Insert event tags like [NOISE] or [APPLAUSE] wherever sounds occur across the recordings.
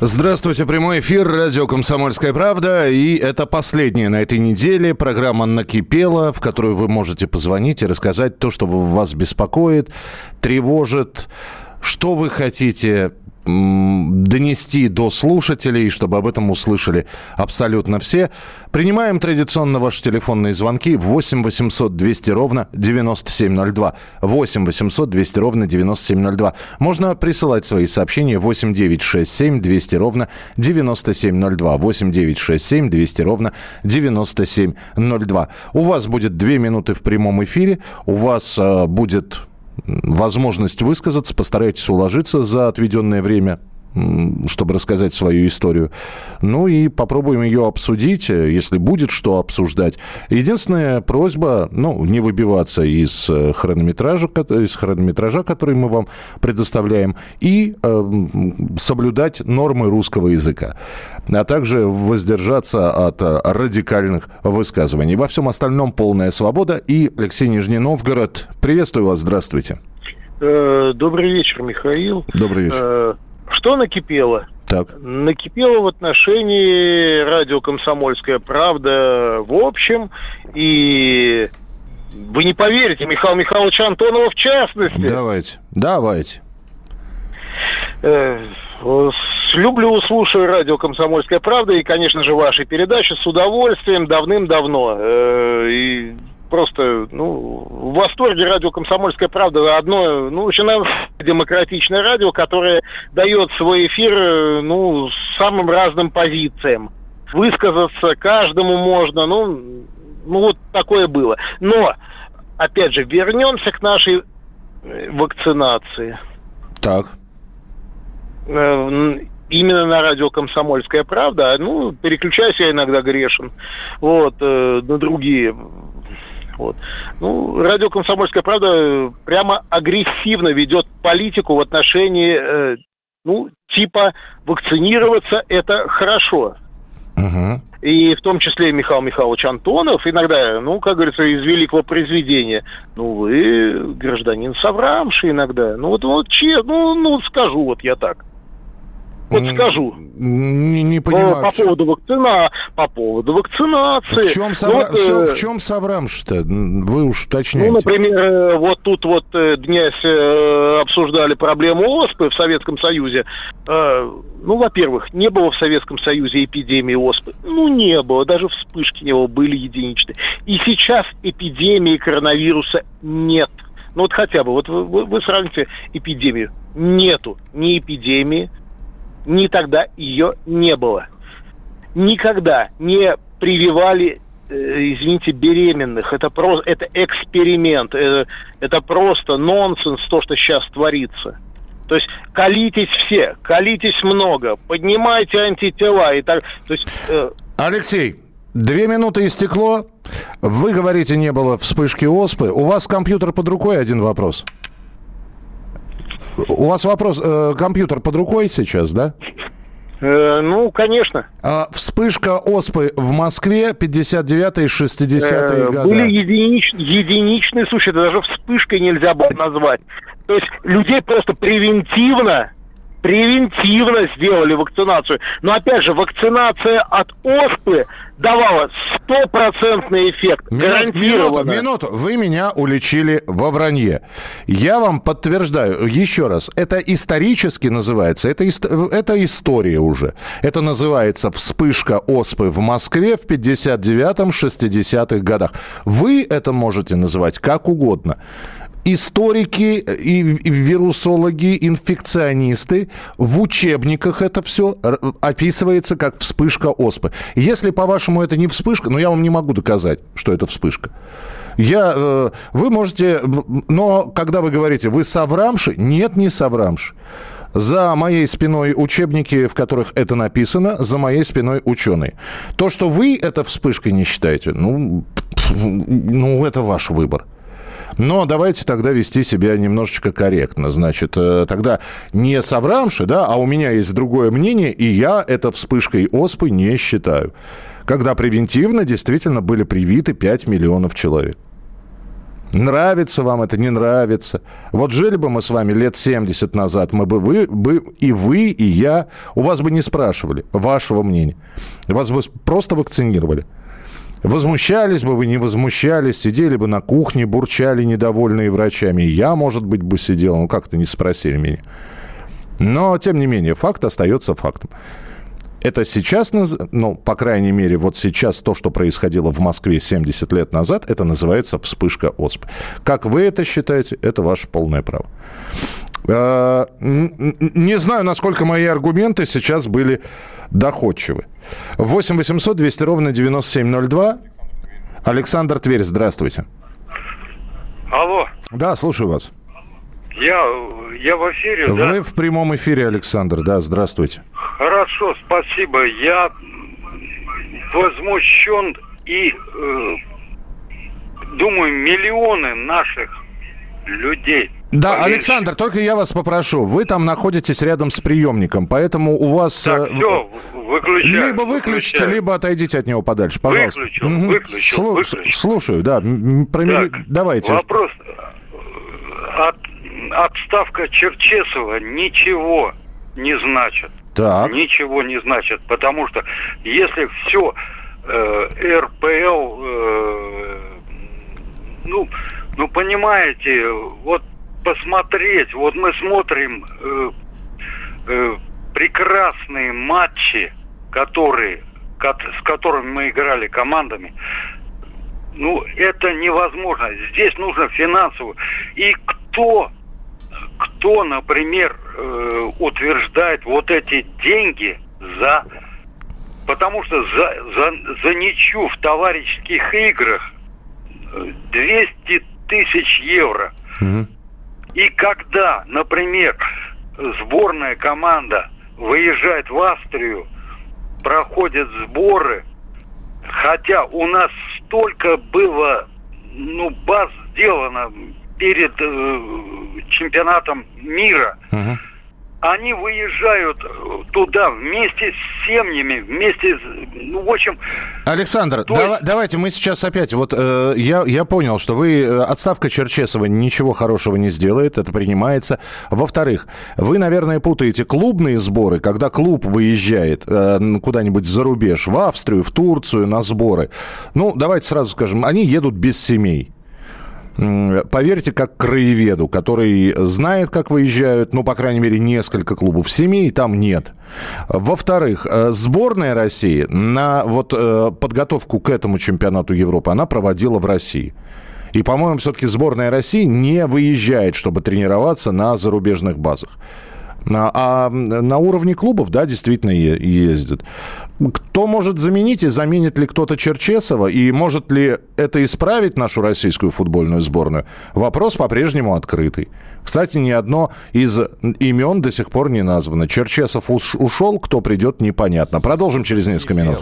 Здравствуйте, прямой эфир, радио «Комсомольская правда». И это последняя на этой неделе программа «Накипела», в которую вы можете позвонить и рассказать то, что вас беспокоит, тревожит, что вы хотите донести до слушателей, чтобы об этом услышали абсолютно все. Принимаем традиционно ваши телефонные звонки 8 800 200 ровно 9702. 8 800 200 ровно 9702. Можно присылать свои сообщения 8 9 6 7 200 ровно 9702. 8 9 6 7 200 ровно 9702. У вас будет 2 минуты в прямом эфире. У вас э, будет возможность высказаться, постарайтесь уложиться за отведенное время чтобы рассказать свою историю. Ну и попробуем ее обсудить, э, если будет что обсуждать. Единственная просьба, ну, не выбиваться из э, хронометража, из хронометража, который мы вам предоставляем, и э, соблюдать нормы русского языка, а также воздержаться от э, радикальных высказываний. Во всем остальном полная свобода. И Алексей Нижний Новгород, приветствую вас, здравствуйте. Добрый вечер, Михаил. Добрый вечер. Что накипело? Так. Накипело в отношении радио «Комсомольская правда» в общем. И вы не поверите, Михаил Михайлович Антонова в частности. Давайте, давайте. Э, Люблю, слушаю радио «Комсомольская правда» и, конечно же, ваши передачи с удовольствием давным-давно. Э, И просто, ну, в восторге радио «Комсомольская правда» одно, ну, очень демократичное радио, которое дает свой эфир, э, ну, самым разным позициям. Высказаться каждому можно, ну, ну, вот такое было. Но, опять же, вернемся к нашей э, вакцинации Так. э, именно на радио «Комсомольская правда». Ну, переключаюсь я иногда грешен. Вот, на другие. Вот. Ну, радио «Комсомольская правда» прямо агрессивно ведет политику в отношении, э, ну, типа, вакцинироваться – это хорошо. Мгм. И в том числе Михаил Михайлович Антонов иногда, ну, как говорится, из великого произведения. Ну, вы гражданин соврамший иногда. Ну, вот, вот че, ну, ну, скажу вот я так. Вот скажу. Не, не Ну, понимаю. по поводу вакцина, по поводу вакцинации. В чем, Ну, совра... вот, э, в чем соврамш-то? М, Вы уж уточняете. Ну, например, э, вот тут вот э, днесь э, обсуждали проблему оспы в Советском Союзе. Э, Ну, во-первых, не было в Советском Союзе эпидемии оспы. Ну, не было, даже вспышки не было, были единичные. И сейчас эпидемии коронавируса нет. Ну, вот хотя бы, вот вы, вы- вы сравните эпидемию. Нету ни эпидемии, ни тогда ее не было. Никогда не прививали э, извините, беременных. Это просто, это эксперимент. э, Это просто нонсенс, то, что сейчас творится. То есть колитесь все, колитесь много, поднимайте антитела и так. То есть э, Алексей, две минуты истекло. Вы говорите, не было вспышки оспы. У вас компьютер под рукой? Один вопрос. У вас вопрос, э, компьютер под рукой сейчас, да? э, ну, конечно, А вспышка оспы в Москве 59-е, 60-е э, годы. были единич- единичные случаи, это даже вспышкой нельзя было назвать. То есть людей просто превентивно превентивно сделали вакцинацию. Но опять же, вакцинация от оспы давала стопроцентный эффект. Минут- минуту, минуту. Вы меня уличили во вранье. Я вам подтверждаю еще раз. Это исторически называется. Это, это история уже. Это называется вспышка оспы в Москве в 59-60-х годах. Вы это можете называть как угодно. Историки и вирусологи, инфекционисты, в учебниках это все описывается как вспышка оспы. Если, по-вашему, это не вспышка, ну, я вам не могу доказать, что это вспышка. Я, э, вы можете, но когда вы говорите, вы соврамши, нет, не соврамши. За моей спиной учебники, в которых это написано, за моей спиной ученые. То, что вы это вспышкой не считаете, ну, ну это ваш выбор. Но давайте тогда вести себя немножечко корректно. Значит, э, тогда не соврамши, да, а у меня есть другое мнение, и я это вспышкой оспы не считаю. Когда превентивно действительно были привиты 5 миллионов человек. Нравится вам это, не нравится. Вот жили бы мы с вами лет 70 назад, мы бы, вы, бы и вы, и я, у вас бы не спрашивали вашего мнения. Вас бы просто вакцинировали. Возмущались бы вы, не возмущались, сидели бы на кухне, бурчали недовольные врачами. Я, может быть, бы сидел, ну как-то не спросили меня. Но, тем не менее, факт остается фактом. Это сейчас, ну, по крайней мере, вот сейчас то, что происходило в Москве 70 лет назад, это называется вспышка оспы. Как вы это считаете, это ваше полное право. А, не знаю, насколько мои аргументы сейчас были доходчивы. 8 800 200 ровно 9702. Александр Тверь, здравствуйте. Алло. Да, слушаю вас. Я, я в эфире, Вы да? в прямом эфире, Александр, да, здравствуйте. Хорошо, спасибо. Я возмущен и э, думаю, миллионы наших людей да, Поверьте. Александр, только я вас попрошу. Вы там находитесь рядом с приемником, поэтому у вас... Так, все, выключаю. Либо выключите, выключаю. либо отойдите от него подальше, пожалуйста. Выключил, угу. выключил, Слу- выключил. Слушаю, да. Промели... Так, Давайте. Вопрос. От, отставка Черчесова ничего не значит. Так. Ничего не значит, потому что если все э, РПЛ, э, ну, ну понимаете, вот посмотреть. Вот мы смотрим э, э, прекрасные матчи, которые, с которыми мы играли командами. Ну, это невозможно. Здесь нужно финансово. И кто, кто, например, э, утверждает вот эти деньги за... Потому что за, за, за ничью в товарищеских играх 200 э, тысяч евро. Угу. И когда, например, сборная команда выезжает в Австрию, проходят сборы, хотя у нас столько было ну, баз сделано перед э, чемпионатом мира. Uh-huh они выезжают туда вместе с семьями, вместе с... Ну, в общем... Александр, то есть... давайте мы сейчас опять... Вот э, я, я понял, что вы... Э, отставка Черчесова ничего хорошего не сделает, это принимается. Во-вторых, вы, наверное, путаете клубные сборы, когда клуб выезжает э, куда-нибудь за рубеж, в Австрию, в Турцию на сборы. Ну, давайте сразу скажем, они едут без семей поверьте, как краеведу, который знает, как выезжают, ну, по крайней мере, несколько клубов. Семей там нет. Во-вторых, э, сборная России на вот э, подготовку к этому чемпионату Европы она проводила в России. И, по-моему, все-таки сборная России не выезжает, чтобы тренироваться на зарубежных базах. А на уровне клубов, да, действительно ездят. Кто может заменить и заменит ли кто-то Черчесова? И может ли это исправить нашу российскую футбольную сборную? Вопрос по-прежнему открытый. Кстати, ни одно из имен до сих пор не названо. Черчесов ушел, кто придет, непонятно. Продолжим через несколько минут.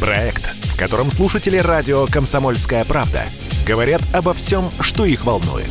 Проект, в котором слушатели радио «Комсомольская правда» говорят обо всем, что их волнует.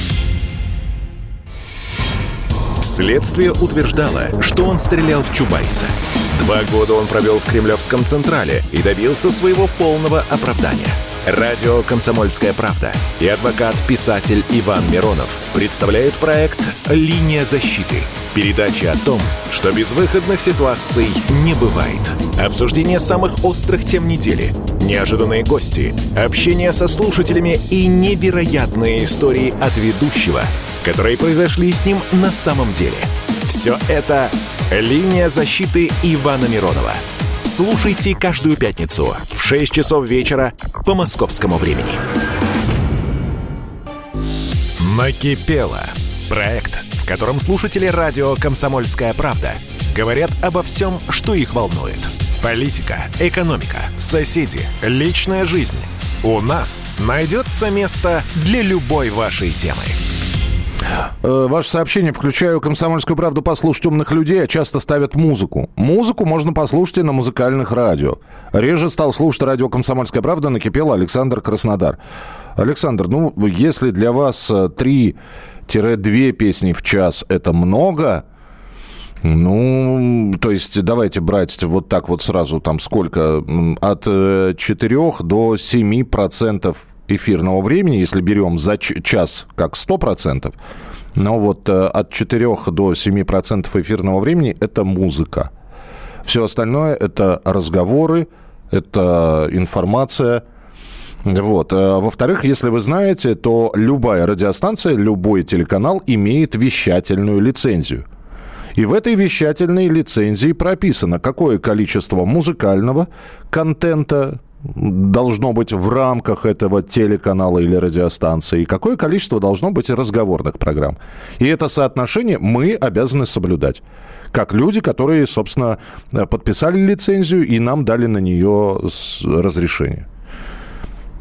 Следствие утверждало, что он стрелял в Чубайса. Два года он провел в Кремлевском Централе и добился своего полного оправдания. Радио «Комсомольская правда» и адвокат-писатель Иван Миронов представляют проект «Линия защиты». Передача о том, что безвыходных ситуаций не бывает. Обсуждение самых острых тем недели, неожиданные гости, общение со слушателями и невероятные истории от ведущего, которые произошли с ним на самом деле. Все это «Линия защиты» Ивана Миронова. Слушайте каждую пятницу в 6 часов вечера по московскому времени. Накипело. Проект, в котором слушатели радио «Комсомольская правда» говорят обо всем, что их волнует. Политика, экономика, соседи, личная жизнь – У нас найдется место для любой вашей темы. Э, ваше сообщение. Включаю «Комсомольскую правду» послушать умных людей, а часто ставят музыку. Музыку можно послушать и на музыкальных радио. Реже стал слушать радио «Комсомольская правда», накипел Александр Краснодар. Александр, ну, если для вас 3-2 э, песни в час – это много, ну, то есть давайте брать вот так вот сразу, там сколько, от 4 э, до 7 процентов эфирного времени, если берем за час как 100%, но вот э, от 4 до 7% эфирного времени это музыка. Все остальное это разговоры, это информация. Вот. Э, во-вторых, если вы знаете, то любая радиостанция, любой телеканал имеет вещательную лицензию. И в этой вещательной лицензии прописано, какое количество музыкального контента, должно быть в рамках этого телеканала или радиостанции, и какое количество должно быть разговорных программ. И это соотношение мы обязаны соблюдать. Как люди, которые, собственно, подписали лицензию и нам дали на нее разрешение.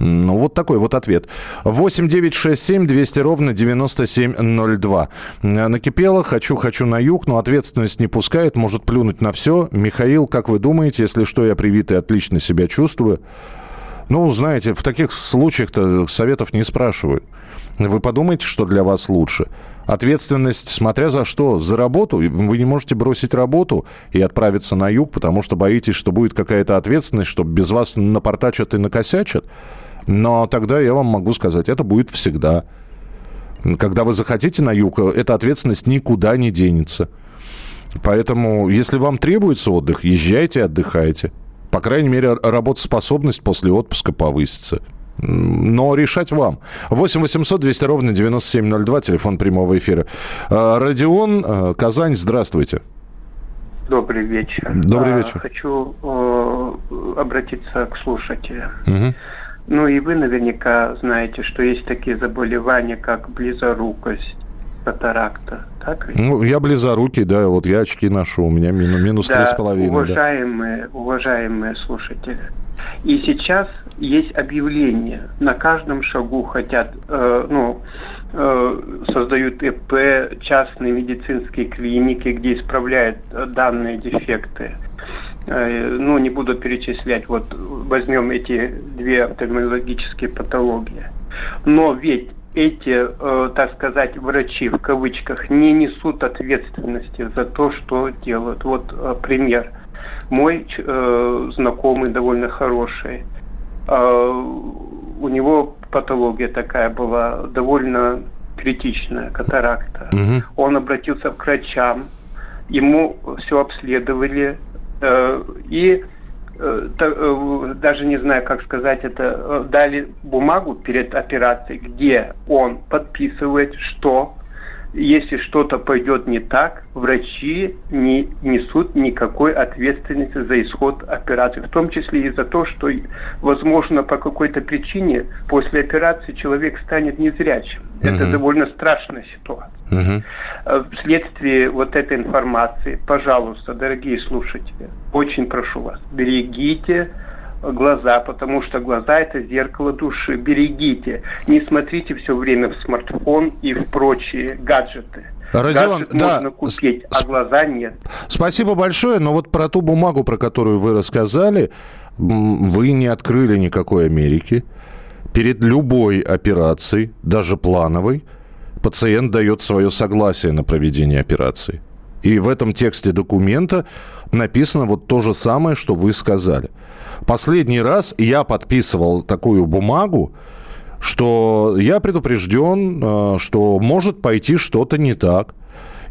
Ну, вот такой вот ответ. 8 9 6 7 200 ровно 9702. Накипело, хочу, хочу на юг, но ответственность не пускает, может плюнуть на все. Михаил, как вы думаете, если что, я привитый, отлично себя чувствую. Ну, знаете, в таких случаях-то советов не спрашивают. Вы подумайте, что для вас лучше. Ответственность, смотря за что, за работу. Вы не можете бросить работу и отправиться на юг, потому что боитесь, что будет какая-то ответственность, что без вас напортачат и накосячат. Но тогда я вам могу сказать, это будет всегда. Когда вы захотите на юг, эта ответственность никуда не денется. Поэтому, если вам требуется отдых, езжайте, отдыхайте. По крайней мере, работоспособность после отпуска повысится. Но решать вам. 8 800 200 ровно 9702, телефон прямого эфира. А, Родион, а, Казань, здравствуйте. Добрый вечер. Добрый а, вечер. Хочу э, обратиться к слушателям. Угу. Ну и вы наверняка знаете, что есть такие заболевания, как близорукость, катаракта. Так? Ну, я близорукий, да, вот я очки ношу, у меня минус, минус три с половиной. Уважаемые, да. уважаемые слушатели, и сейчас есть объявление, на каждом шагу хотят, э, ну, э, создают ИП, частные медицинские клиники, где исправляют данные дефекты. Э, ну, не буду перечислять, вот возьмем эти две офтальмологические патологии. Но ведь эти, э, так сказать, врачи в кавычках не несут ответственности за то, что делают. Вот э, пример. Мой э, знакомый довольно хороший, э, у него патология такая была довольно критичная, катаракта. Угу. Он обратился к врачам, ему все обследовали, и э, э, даже не знаю, как сказать это, дали бумагу перед операцией, где он подписывает, что если что-то пойдет не так, врачи не несут никакой ответственности за исход операции, в том числе и за то, что, возможно, по какой-то причине после операции человек станет незрячим. Угу. Это довольно страшная ситуация. Угу. Вследствие вот этой информации, пожалуйста, дорогие слушатели, очень прошу вас, берегите глаза, потому что глаза это зеркало души. Берегите. Не смотрите все время в смартфон и в прочие гаджеты. Родион, Гаджет да. можно купить, а глаза нет. Спасибо большое, но вот про ту бумагу, про которую вы рассказали, вы не открыли никакой Америки. Перед любой операцией, даже плановой, пациент дает свое согласие на проведение операции. И в этом тексте документа написано вот то же самое, что вы сказали. Последний раз я подписывал такую бумагу, что я предупрежден, э, что может пойти что-то не так.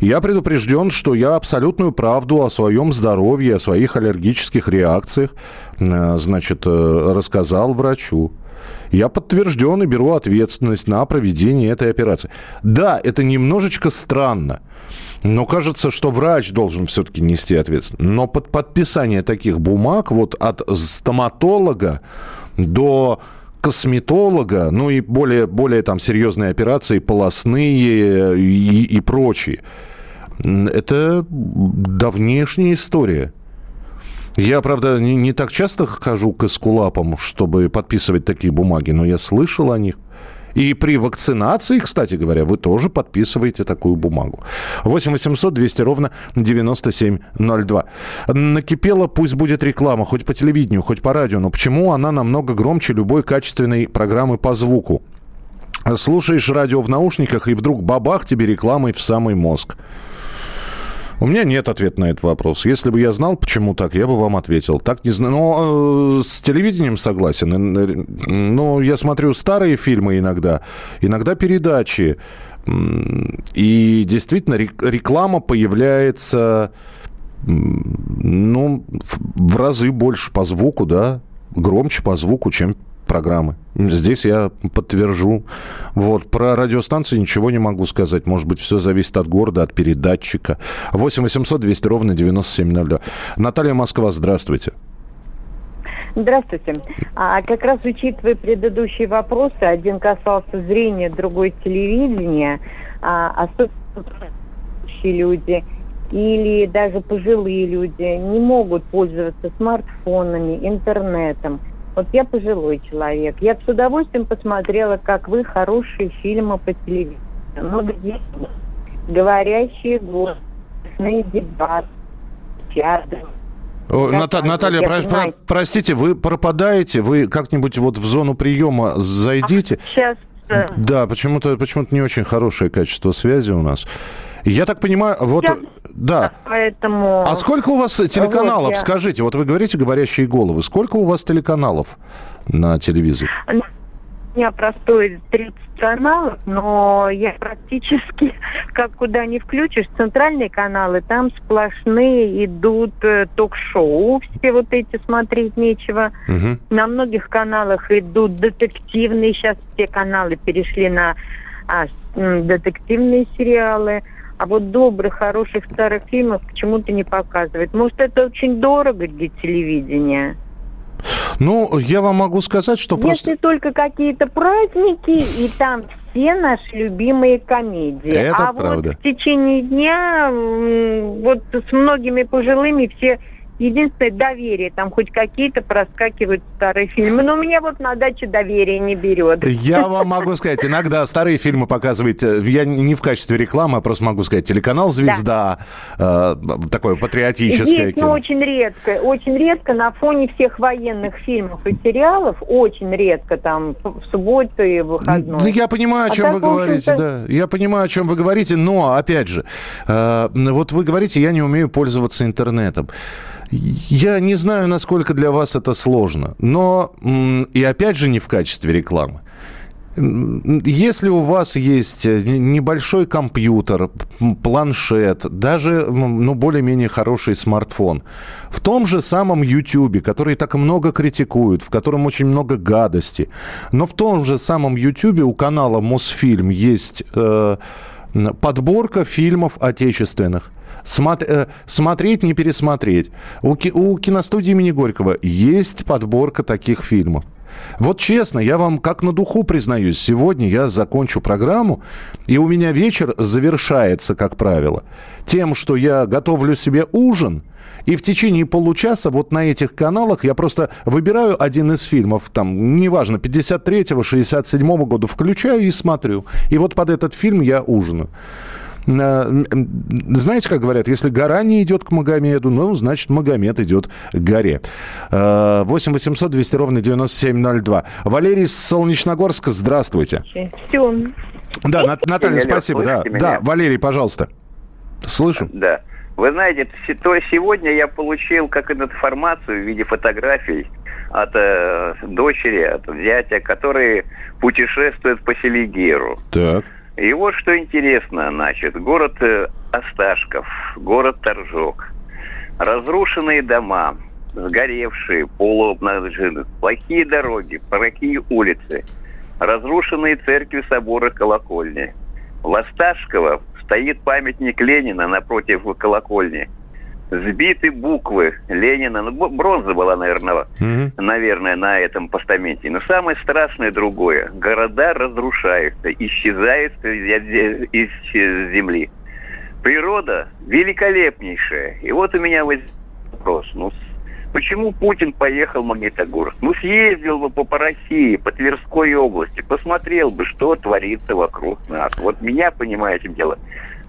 Я предупрежден, что я абсолютную правду о своем здоровье, о своих аллергических реакциях, э, значит, э, рассказал врачу. Я подтвержден и беру ответственность на проведение этой операции. Да, это немножечко странно. Но кажется, что врач должен все-таки нести ответственность. Но под подписание таких бумаг вот от стоматолога до косметолога, ну и более, более там серьезные операции, полостные и, и прочие. Это давнешняя история. Я, правда, не, не так часто хожу к эскулапам, чтобы подписывать такие бумаги, но я слышал о них. И при вакцинации, кстати говоря, вы тоже подписываете такую бумагу. 8 800 200 ровно 9702. Накипела, пусть будет реклама, хоть по телевидению, хоть по радио, но почему она намного громче любой качественной программы по звуку? Слушаешь радио в наушниках, и вдруг бабах тебе рекламой в самый мозг. У меня нет ответа на этот вопрос. Если бы я знал, почему так, я бы вам ответил. Так не знаю. Но э, с телевидением согласен. Но я смотрю старые фильмы иногда, иногда передачи. И действительно реклама появляется ну, в разы больше по звуку, да, громче по звуку, чем программы. Здесь я подтвержу. Вот. Про радиостанции ничего не могу сказать. Может быть, все зависит от города, от передатчика. 8 800 200 ровно 9702. Наталья Москва, здравствуйте. Здравствуйте. А, как раз учитывая предыдущие вопросы, один касался зрения, другой телевидения, а, особенно люди или даже пожилые люди не могут пользоваться смартфонами, интернетом. Вот я пожилой человек. Я с удовольствием посмотрела, как вы, хорошие фильмы по телевизору. Но где говорящие голосные дебаты, театр. Ната- Наталья, про- про- простите, вы пропадаете, вы как-нибудь вот в зону приема зайдите. А сейчас. Э, да, почему-то почему-то не очень хорошее качество связи у нас. Я так понимаю, вот, я... да. Поэтому... А сколько у вас телеканалов, вот я... скажите, вот вы говорите «говорящие головы», сколько у вас телеканалов на телевизоре? У меня простой 30 каналов, но я практически, [LAUGHS] как куда не включишь, центральные каналы, там сплошные идут э, ток-шоу, все вот эти смотреть нечего. Угу. На многих каналах идут детективные, сейчас все каналы перешли на а, детективные сериалы а вот добрых, хороших старых фильмов почему-то не показывает. Может, это очень дорого для телевидения? Ну, я вам могу сказать, что Если просто... Если только какие-то праздники, и там все наши любимые комедии. Это а правда. вот в течение дня вот с многими пожилыми все Единственное, доверие. Там хоть какие-то проскакивают старые фильмы. Но у меня вот на даче доверие не берет. Я вам могу сказать, иногда старые фильмы показывают, э, я не в качестве рекламы, а просто могу сказать, телеканал «Звезда», да. э, такое патриотическое Есть, кино. но очень редко. Очень редко на фоне всех военных фильмов и сериалов, очень редко там в субботу и выходной. Ну, я понимаю, о чем а вы говорите, да. Я понимаю, о чем вы говорите, но, опять же, э, вот вы говорите, я не умею пользоваться интернетом. Я не знаю, насколько для вас это сложно, но и опять же не в качестве рекламы. Если у вас есть э, небольшой компьютер, планшет, даже ну, более-менее хороший смартфон, в том же самом YouTube, который так много критикуют, в котором очень много гадости, но в том же самом YouTube у канала Мосфильм есть э, подборка фильмов отечественных. Э, смотреть, не пересмотреть. У, у киностудии имени Горького есть подборка таких фильмов. Вот честно, я вам как на духу признаюсь, сегодня я закончу программу, и у меня вечер завершается, как правило, тем, что я готовлю себе ужин, и в течение получаса вот на этих каналах я просто выбираю один из фильмов, там, неважно, 53-го, 67-го года, включаю и смотрю. И вот под этот фильм я ужинаю. Знаете, как говорят, если гора не идет к Магомеду, ну, значит, Магомед идет к горе. 8 800 200 ровно 9702. Валерий из Солнечногорска, здравствуйте. Все. Да, Наталья, спасибо. Да, да, Валерий, пожалуйста. Слышу. Да. Вы знаете, то сегодня я получил как информацию в виде фотографий от э, дочери, от зятя, которые путешествуют по Селигеру. Так. И вот что интересно, значит, город э, Осташков, город Торжок, разрушенные дома, сгоревшие, полуобнаженные, плохие дороги, плохие улицы, разрушенные церкви, соборы, колокольни. В Осташково стоит памятник Ленина напротив колокольни – сбиты буквы Ленина. Ну, бронза была, наверное, mm наверное, на этом постаменте. Но самое страшное другое. Города разрушаются, исчезают из земли. Природа великолепнейшая. И вот у меня возник вопрос. Ну, Почему Путин поехал в Магнитогорск? Ну, съездил бы по, по России, по Тверской области, посмотрел бы, что творится вокруг нас. Вот меня, понимаете, дело,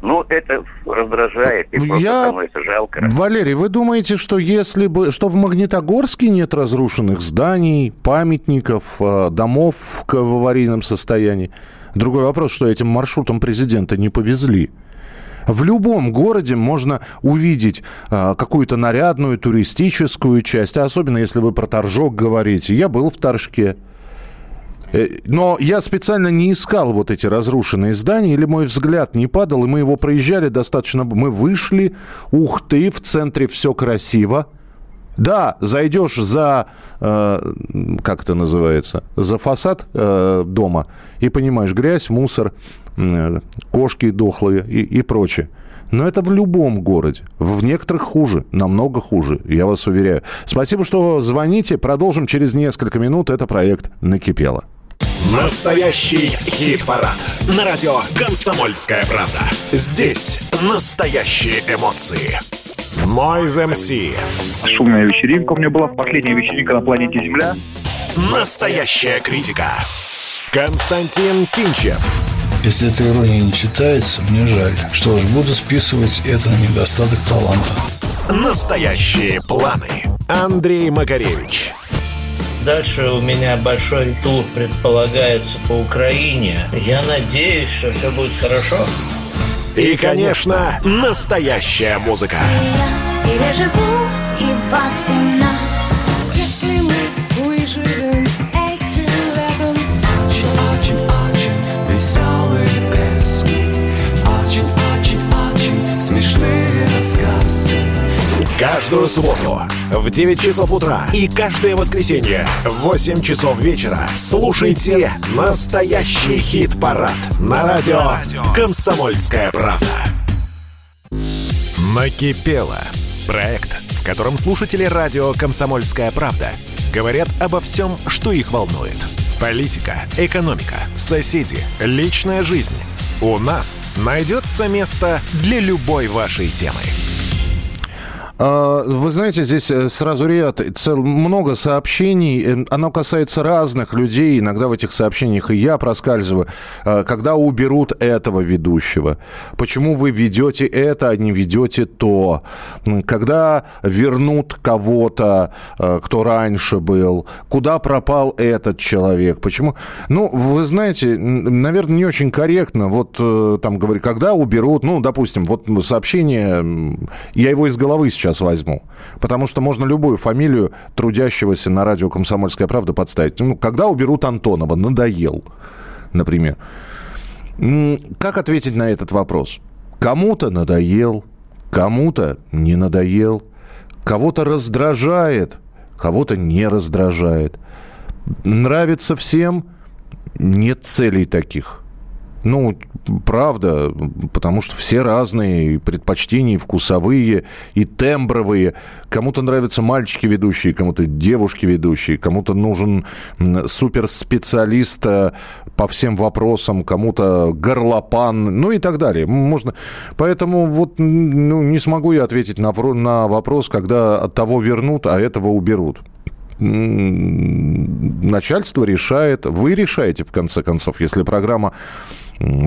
ну, это раздражает и просто Я... становится жалко. Валерий, вы думаете, что если бы, что в Магнитогорске нет разрушенных зданий, памятников, э, домов в аварийном состоянии? Другой вопрос, что этим маршрутом президента не повезли. В любом городе можно увидеть э, какую-то нарядную туристическую часть, а особенно если вы про Торжок говорите. Я был в Торжке. Э, но я специально не искал вот эти разрушенные здания, или мой взгляд не падал, и мы его проезжали достаточно... Мы вышли, ух ты, в центре все красиво. Да, зайдешь за, э, как это называется, за фасад э, дома и понимаешь, грязь, мусор, э, кошки дохлые и, и прочее. Но это в любом городе. В некоторых хуже, намного хуже, я вас уверяю. Спасибо, что звоните. Продолжим через несколько минут. Это проект «Накипело». Настоящий хит-парад. На радио «Комсомольская правда». Здесь настоящие эмоции. Noise MC. Шумная вечеринка у меня была. Последняя вечеринка на планете Земля. Настоящая критика. Константин Кинчев. Если эта ирония не читается, мне жаль. Что ж, буду списывать это на недостаток таланта. Настоящие планы. Андрей Макаревич. Дальше у меня большой тур предполагается по Украине. Я надеюсь, что все будет хорошо. И, конечно, настоящая музыка. Переживу и вас, и Каждую субботу в 9 часов утра и каждое воскресенье в 8 часов вечера слушайте настоящий хит-парад на радио «Комсомольская правда». Накипело. Проект, в котором слушатели радио «Комсомольская правда» говорят обо всем, что их волнует. Политика, экономика, соседи, личная жизнь. У нас найдется место для любой вашей темы. А, вы знаете, здесь э, сразу ряд, цел, много сообщений. Э, оно касается разных людей. Иногда в этих сообщениях и я проскальзываю. А, когда уберут этого ведущего? Почему вы ведете это, а не ведете то? Когда вернут кого-то, э, кто раньше был? Куда пропал этот человек? Почему? Ну, вы знаете, наверное, не очень корректно. Вот там говорить, когда уберут, ну, допустим, вот сообщение, я его из головы сейчас сейчас возьму. Потому что можно любую фамилию трудящегося на радио «Комсомольская правда» подставить. Ну, когда уберут Антонова? Надоел, например. Как ответить на этот вопрос? Кому-то надоел, кому-то не надоел, кого-то раздражает, кого-то не раздражает. Нравится всем, нет целей таких. Ну, правда, потому что все разные, и предпочтения и вкусовые, и тембровые. Кому-то нравятся мальчики ведущие, кому-то девушки ведущие, кому-то нужен суперспециалист э, по всем вопросам, кому-то горлопан, ну и так далее. Можно... Поэтому вот ну, не смогу я ответить на, на вопрос, когда от того вернут, а этого уберут начальство решает, вы решаете, в конце концов, если программа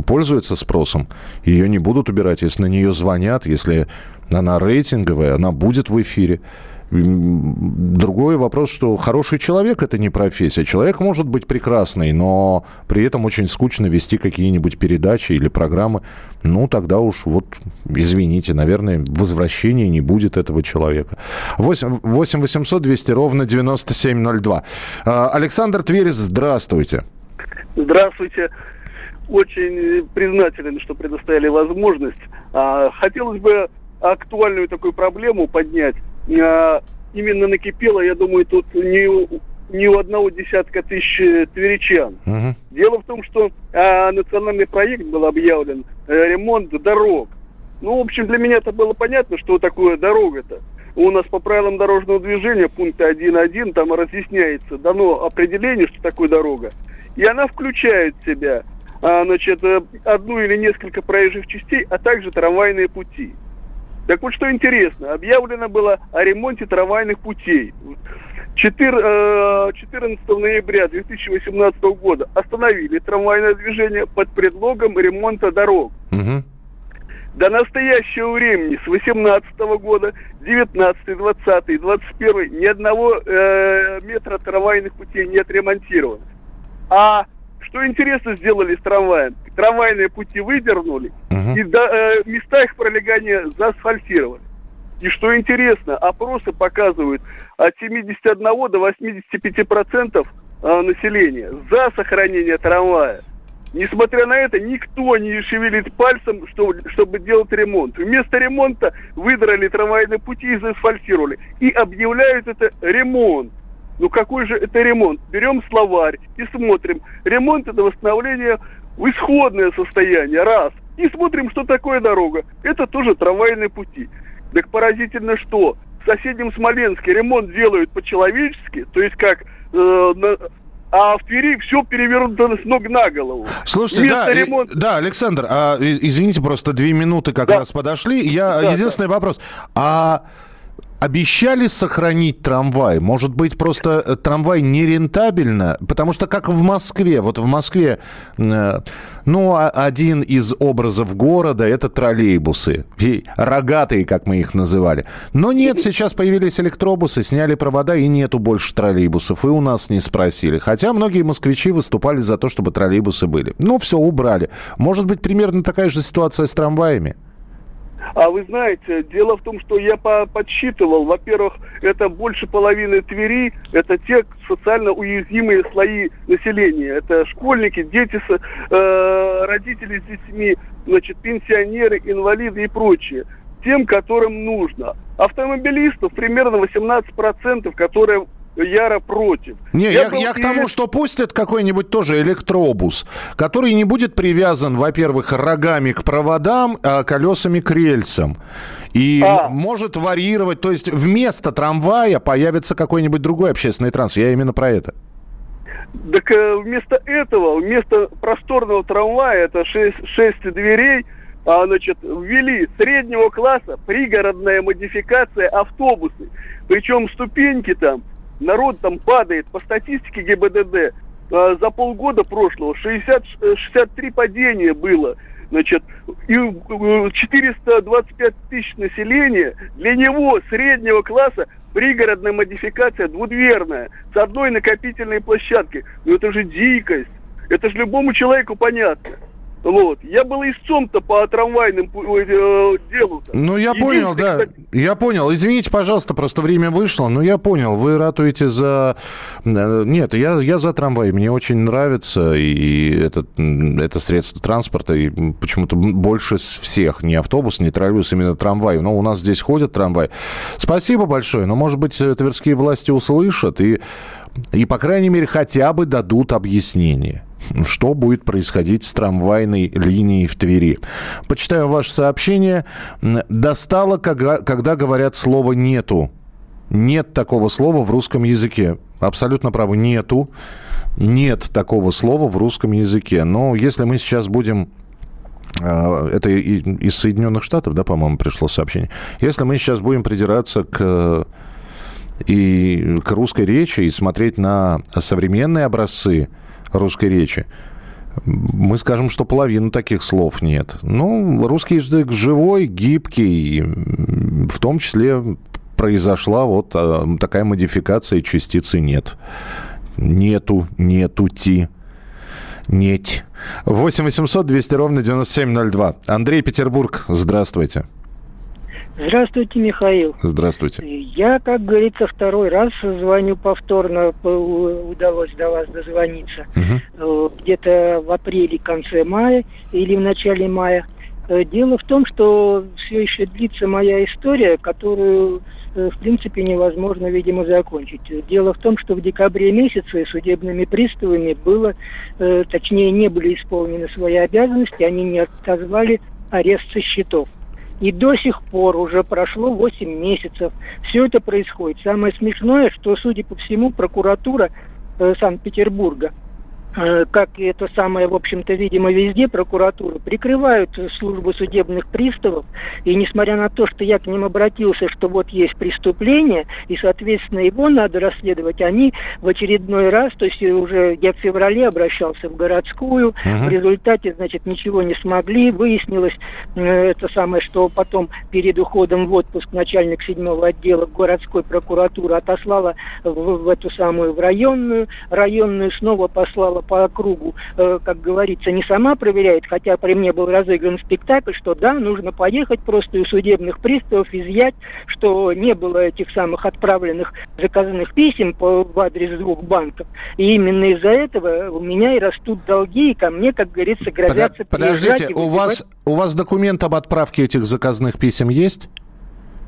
пользуется спросом, ее не будут убирать. Если на нее звонят, если она рейтинговая, она будет в эфире. Другой вопрос, что хороший человек – это не профессия. Человек может быть прекрасный, но при этом очень скучно вести какие-нибудь передачи или программы. Ну, тогда уж вот, извините, наверное, возвращения не будет этого человека. 8, 8 800 200 ровно 9702. А, Александр Тверь, здравствуйте. Здравствуйте очень признателен, что предоставили возможность. А, хотелось бы актуальную такую проблему поднять. А, именно накипело, я думаю, тут не, не у одного десятка тысяч тверичан. Uh-huh. Дело в том, что а, национальный проект был объявлен, а, ремонт дорог. Ну, в общем, для меня это было понятно, что такое дорога-то. У нас по правилам дорожного движения, пункта 1.1, там разъясняется, дано определение, что такое дорога. И она включает в себя значит, э, одну или несколько проезжих частей, а также трамвайные пути. Так вот, что интересно, объявлено было о ремонте трамвайных путей. 4, 14 ноября 2018 года остановили трамвайное движение под предлогом ремонта дорог. До настоящего времени, с 18 года, 19, 20, 21, ни одного э, метра трамвайных путей не отремонтировано. А что интересно сделали с трамваем? Трамвайные пути выдернули, и до, э, места их пролегания заасфальтировали. И что интересно, опросы показывают от 71 до 85 процентов э, населения за сохранение трамвая. Несмотря на это, никто не шевелит пальцем, что- чтобы делать ремонт. Вместо ремонта выдрали трамвайные пути и заасфальтировали. И объявляют это ремонт. Ну какой же это ремонт? Берем словарь и смотрим. Ремонт это восстановление в исходное состояние, раз. И смотрим, что такое дорога. Это тоже трамвайные пути. Так поразительно что? В соседнем Смоленске ремонт делают по-человечески, то есть как... э, на- а в Твери все перевернуто с ног на голову. Слушайте, Вместо да, и- ремонта- да, Александр, а, и- извините, просто две минуты как раз подошли. Я Да, единственный вопрос. А обещали сохранить трамвай? Может быть, просто э, трамвай нерентабельно? Потому что как в Москве, вот в Москве, э, ну, а- один из образов города это троллейбусы. Рогатые, как мы их называли. Но нет, сейчас появились электробусы, сняли провода, и нету больше троллейбусов. И у нас не спросили. Хотя многие москвичи выступали за то, чтобы троллейбусы были. Ну, все, убрали. Может быть, примерно такая же ситуация с трамваями? А вы знаете, дело в том, что я по- подсчитывал, во-первых, это больше половины Твери, это те социально уязвимые слои населения. Это школьники, дети, с, э, родители с детьми, значит, пенсионеры, инвалиды и прочие. Тем, которым нужно. Автомобилистов примерно 18%, которые яро против. Не, я, был я к тому, что пустят какой-нибудь тоже электробус, который не будет привязан, во-первых, рогами к проводам, а колесами к рельсам. И А. может варьировать, то есть вместо трамвая появится какой-нибудь другой общественный транспорт. Я именно про это. Так э, вместо этого, вместо просторного трамвая, это шесть, шесть дверей, а, значит, ввели среднего класса пригородная модификация автобусы. Причем ступеньки там, народ там падает. По статистике ГИБДД а, за полгода прошлого 60, э, 63 падения было. Значит, и э, 425 тысяч населения, для него среднего класса пригородная модификация двудверная, с одной накопительной площадкой. Ну это же дикость. Это же любому человеку понятно. Вот. Я был истцом-то по трамвайным пу- э, делу. Ну, я понял, да. Я понял. Извините, пожалуйста, просто время вышло. Но я понял. Вы ратуете за... э, Нет, я, я за трамвай. Мне очень нравится. И это, это средство транспорта. И почему-то больше всех. Не автобус, не троллейбус, именно трамвай. Но у нас здесь ходит трамвай. Спасибо большое. Но, может быть, э, тверские власти услышат и, и по крайней мере, хотя бы дадут объяснение что будет происходить с трамвайной линией в Твери. Почитаю ваше сообщение. Достало, когда, когда говорят слово «нету». Нет такого слова в русском языке. Абсолютно правы, нету. Нет такого слова в русском языке. Но если мы сейчас будем а, это из Соединенных Штатов, да, по-моему, пришло сообщение. Если мы сейчас будем придираться к и к русской речи и смотреть на современные образцы русской речи, мы скажем, что половины таких слов нет. Ну, русский язык живой, гибкий, в том числе произошла вот а, такая модификация частицы «нет». Нету, нетути, нет. 8 800 200 ровно 9702. Андрей Петербург, здравствуйте. Здравствуйте, Михаил. Здравствуйте. Я, как говорится, второй раз звоню повторно, по- удалось до вас дозвониться. Э, Где-то в апреле, конце мая или в начале мая. Э, Дело в том, что все еще длится моя история, которую, э, в принципе, невозможно, видимо, закончить. Дело в том, что в декабре месяце судебными приставами было, точнее, не были исполнены свои обязанности, они не отозвали арест со счетов. И до сих пор уже прошло 8 месяцев. Все это происходит. Самое смешное, что, судя по всему, прокуратура э, Санкт-Петербурга как и это самое, в общем-то, видимо, везде прокуратура, прикрывают службу судебных приставов. И несмотря на то, что я к ним обратился, что вот есть преступление, и, соответственно, его надо расследовать, они в очередной раз, то есть уже я в феврале обращался в городскую, Ага. в результате, значит, ничего не смогли. Выяснилось, э, это самое, что потом перед уходом в отпуск начальник седьмого отдела городской прокуратуры отослала в, в эту самую в районную, районную снова послала по округу, э, как говорится, не сама проверяет, хотя при мне был разыгран спектакль, что да, нужно поехать просто у судебных приставов изъять, что не было этих самых отправленных заказанных писем по, в адрес двух банков. И именно из-за этого у меня и растут долги, и ко мне, как говорится, грозятся Подождите, приезжать и у вас, у вас документ об отправке этих заказных писем есть?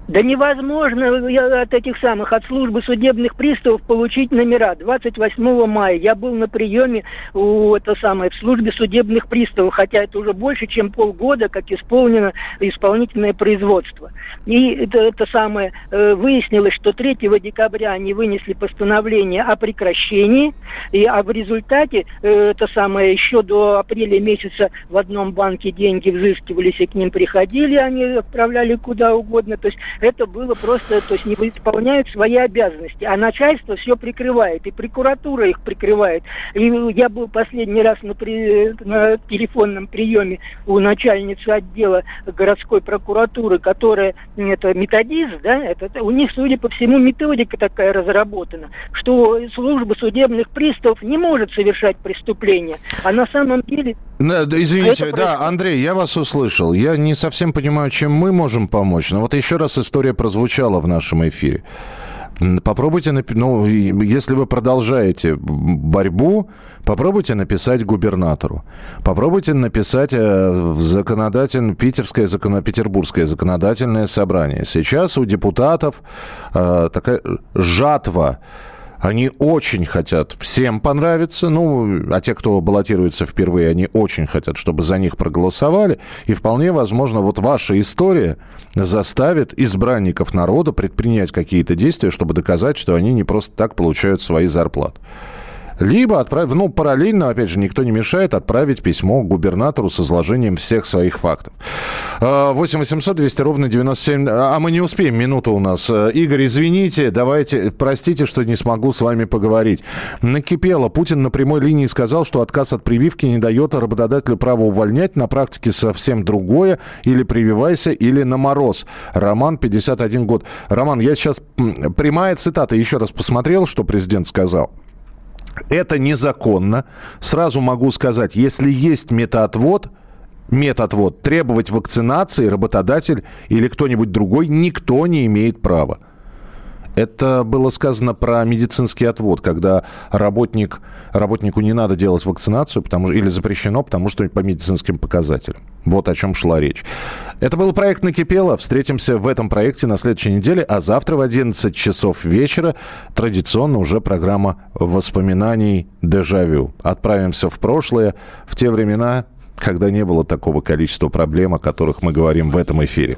Да невозможно я от этих самых, от службы судебных приставов получить номера. 28 мая я был на приеме у это самое, в службе судебных приставов, хотя это уже больше, чем полгода, как исполнено исполнительное производство. И это, это самое, э, выяснилось, что 3 декабря они вынесли постановление о прекращении, и, а в результате э, это самое, еще до апреля месяца в одном банке деньги взыскивались и к ним приходили, они отправляли куда угодно. То есть это было просто, то есть не выполняют свои обязанности. А начальство все прикрывает, и прокуратура их прикрывает. И я был последний раз на, при- на телефонном приеме у начальницы отдела городской прокуратуры, которая это методист, да, это, у них, судя по всему, методика такая разработана, что служба судебных приставов не может совершать преступления, а на самом деле да, извините, Это да, Андрей, я вас услышал. Я не совсем понимаю, чем мы можем помочь. Но вот еще раз история прозвучала в нашем эфире. Попробуйте, ну, если вы продолжаете борьбу, попробуйте написать губернатору. Попробуйте написать э, в законодательное, питерское, законо, петербургское законодательное собрание. Сейчас у депутатов э, такая жатва они очень хотят всем понравиться, ну, а те, кто баллотируется впервые, они очень хотят, чтобы за них проголосовали. И вполне возможно, вот ваша история заставит избранников народа предпринять какие-то действия, чтобы доказать, что они не просто так получают свои зарплаты. Либо отправить, ну, параллельно, опять же, никто не мешает отправить письмо губернатору с изложением всех своих фактов. А, 8 800 200 ровно 97... А мы не успеем, минута у нас. Э, Игорь, извините, давайте, простите, что не смогу с вами поговорить. Накипело. Путин на прямой линии сказал, что отказ от прививки не дает работодателю права увольнять. На практике совсем другое. Или прививайся, или на мороз. Роман, 51 год. Роман, я сейчас... Прямая цитата. Еще раз посмотрел, что президент сказал. Это незаконно. Сразу могу сказать, если есть метаотвод, метаотвод, требовать вакцинации работодатель или кто-нибудь другой никто не имеет права. Это было сказано про медицинский отвод, когда работник, работнику не надо делать вакцинацию потому, или запрещено, потому что по медицинским показателям. Вот о чем шла речь. Это был проект «Накипело». Встретимся в этом проекте на следующей неделе, а завтра в 11 часов вечера традиционно уже программа воспоминаний «Дежавю». Отправимся в прошлое, в те времена, когда не было такого количества проблем, о которых мы говорим в этом эфире.